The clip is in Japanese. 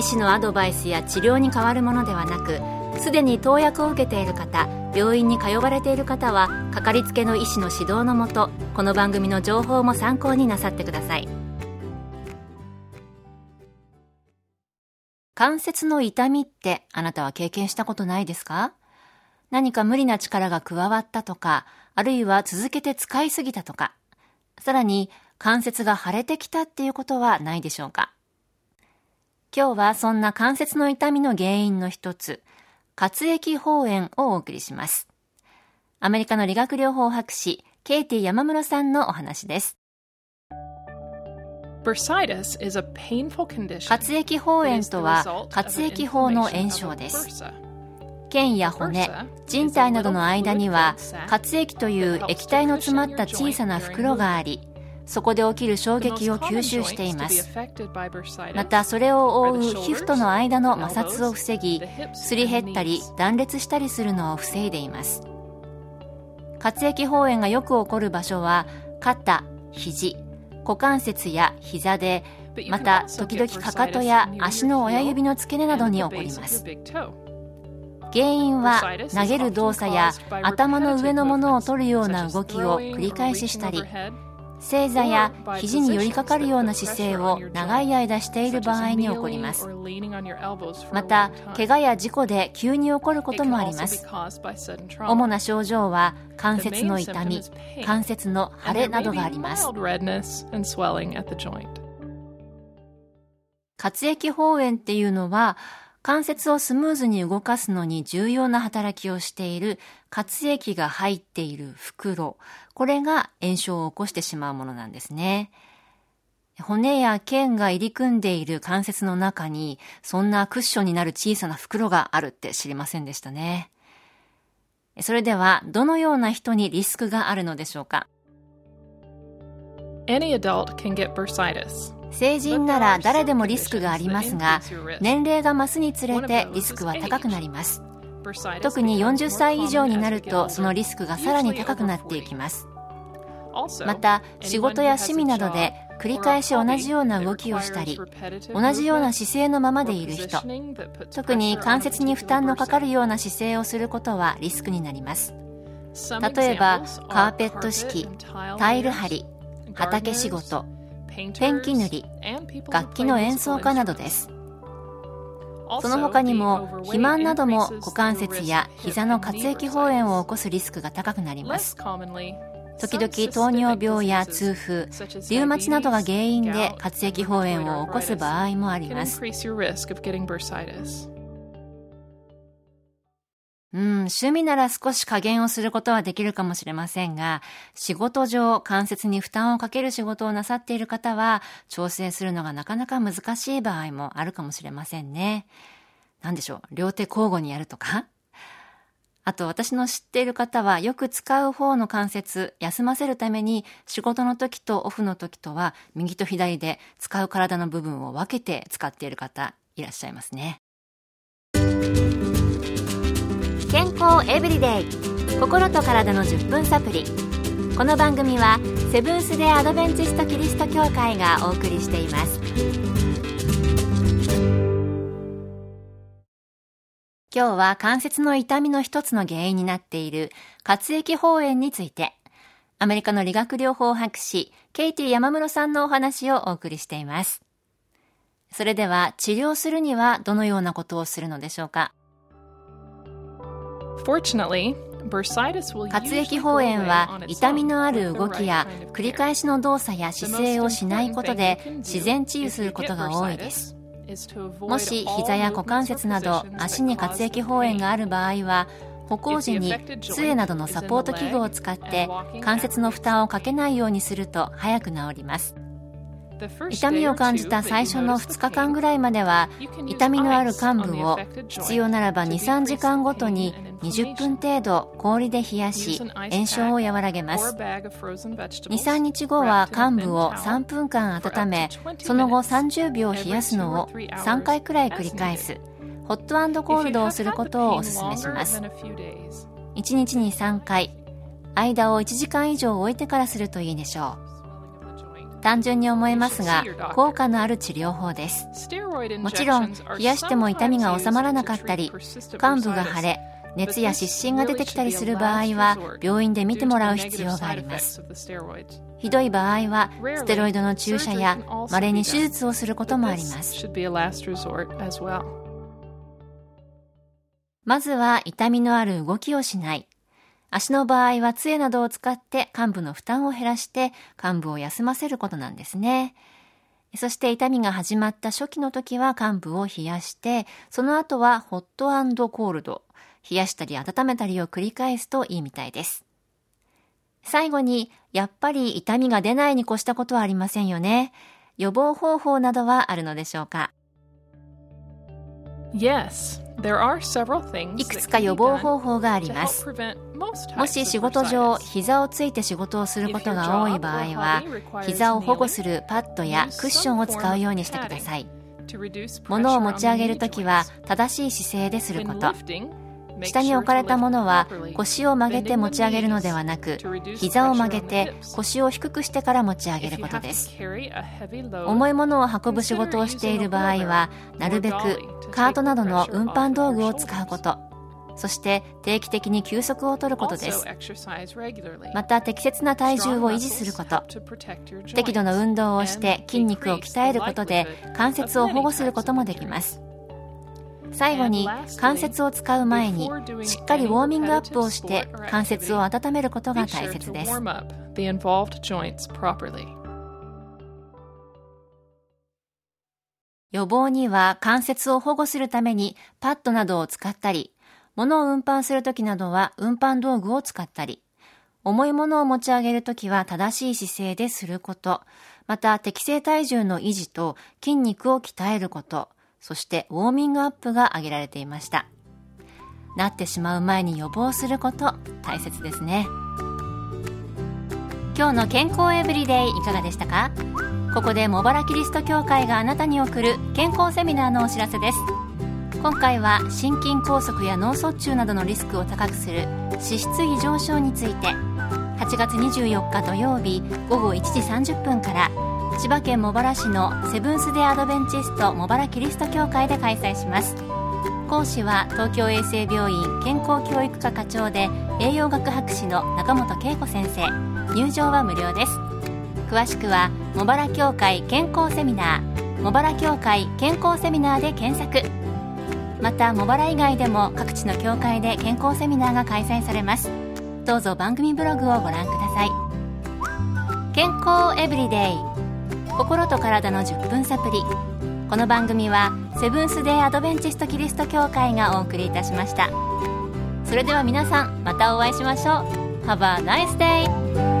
医師のアドバイスや治療に変わるものではなくすでに投薬を受けている方病院に通われている方はかかりつけの医師の指導のもとこの番組の情報も参考になさってください。関節の痛みってあなたは経験したことないですか？何か無理な力が加わったとか、あるいは続けて使いすぎたとか、さらに関節が腫れてきたっていうことはないでしょうか？今日はそんな関節の痛みの原因の一つ、活液包炎をお送りします。アメリカの理学療法博士、ケイティ山室さんのお話です。活液包炎とは活液包の炎症です腱や骨人体などの間には活液という液体の詰まった小さな袋がありそこで起きる衝撃を吸収しています。またそれを覆う皮膚との間の摩擦を防ぎすり減ったり断裂したりするのを防いでいます。活液包炎がよく起こる場所は肩肘股関節や膝でまた時々かかとや足の親指の付け根などに起こります。原因は投げる動作や頭の上のものを取るような動きを繰り返ししたり正座や肘に寄りかかるような姿勢を長い間している場合に起こります。また怪我や事故で急に起こることもあります。主な症状は関節の痛み関節の腫れなどがあります。活液包炎っていうのは関節をスムーズに動かすのに重要な働きをしている活液が入っている袋。これが炎症を起こしてしまうものなんですね。骨や腱が入り組んでいる関節の中に、そんなクッションになる小さな袋があるって知りませんでしたね。それでは、どのような人にリスクがあるのでしょうか？Any adult can get bursitis. 成人なら誰でもリスクがありますが年齢が増すにつれてリスクは高くなります。特に40歳以上になるとそのリスクがさらに高くなっていきます。また仕事や趣味などで繰り返し同じような動きをしたり同じような姿勢のままでいる人特に関節に負担のかかるような姿勢をすることはリスクになります。例えばカーペット敷きタイル張り畑仕事ペンキ塗り楽器の演奏家などです。その他にも肥満なども股関節や膝の活液包炎を起こすリスクが高くなります。時々糖尿病や痛風リウマチなどが原因で活液包炎を起こす場合もありますうん、趣味なら少し加減をすることはできるかもしれませんが、仕事上、関節に負担をかける仕事をなさっている方は、調整するのがなかなか難しい場合もあるかもしれませんね。なんでしょう、両手交互にやるとか？あと私の知っている方はよく使う方の関節休ませるために仕事の時とオフの時とは右と左で使う体の部分を分けて使っている方いらっしゃいますね。健康エブリデイ。心と体の10分サプリ。この番組はセブンス・デ・アドベンチスト・キリスト教会がお送りしています。今日は関節の痛みの一つの原因になっている活液包炎についてアメリカの理学療法博士ケイティ山室さんのお話をお送りしています。それでは治療するにはどのようなことをするのでしょうか？活液包炎は痛みのある動きや繰り返しの動作や姿勢をしないことで自然治癒することが多いです。もし膝や股関節など足に活液包炎がある場合は歩行時に杖などのサポート器具を使って関節の負担をかけないようにすると早く治ります。痛みを感じた最初の2日間ぐらいまでは痛みのある患部を必要ならば23時間ごとに20分程度氷で冷やし炎症を和らげます。23日後は患部を3分間温めその後30秒冷やすのを3回くらい繰り返す。ホットコールドをすることをお勧めします。1日に3回間を1時間以上置いてからするといいでしょう。単純に思えますが効果のある治療法です。もちろん冷やしても痛みが収まらなかったり患部が腫れ熱や湿疹が出てきたりする場合は病院で見てもらう必要があります。ひどい場合はステロイドの注射や稀に手術をすることもあります。まずは痛みのある動きをしない。足の場合は杖などを使って患部の負担を減らして患部を休ませることなんですね。そして痛みが始まった初期の時は患部を冷やして、その後はホットコールド、冷やしたり温めたりを繰り返すといいみたいです。最後に、やっぱり痛みが出ないに越したことはありませんよね。予防方法などはあるのでしょうか？Yes. いくつか予防方法がありますもし仕事上膝をついて仕事をすることが多い場合は膝を保護するパッドやクッションを使うようにしてください物を持ち上げるときは正しい姿勢ですること下に置かれたものは腰を曲げて持ち上げるのではなく膝を曲げて腰を低くしてから持ち上げることです。重いものを運ぶ仕事をしている場合はなるべくカートなどの運搬道具を使うこと。そして定期的に休息を取ることです。また適切な体重を維持すること。適度な運動をして筋肉を鍛えることで関節を保護することもできます最後に関節を使う前にしっかりウォーミングアップをして関節を温めることが大切です。予防には関節を保護するためにパッドなどを使ったり物を運搬するときなどは運搬道具を使ったり重いものを持ち上げるときは正しい姿勢ですること、また適正体重の維持と筋肉を鍛えること、そしてウォーミングアップが挙げられていました。なってしまう前に予防すること大切ですね。今日の健康エブリデイいかがでしたか？ここで茂原キリスト教会があなたに送る健康セミナーのお知らせです。今回は心筋梗塞や脳卒中などのリスクを高くする脂質異常症について8月24日土曜日午後1時30分から千葉県茂原市のセブンス・デ・アドベンチスト茂原キリスト教会で開催します。講師は東京衛生病院健康教育科課長で栄養学博士の中本恵子先生。入場は無料です。詳しくは茂原協会健康セミナー茂原協会健康セミナーで検索。また茂原以外でも各地の協会で健康セミナーが開催されます。どうぞ番組ブログをご覧ください。健康エブリデイ。心と体の10分サプリ。この番組はセブンス・デー・アドベンチスト・キリスト教会がお送りいたしました。それでは皆さんまたお会いしましょう。Have a nice day!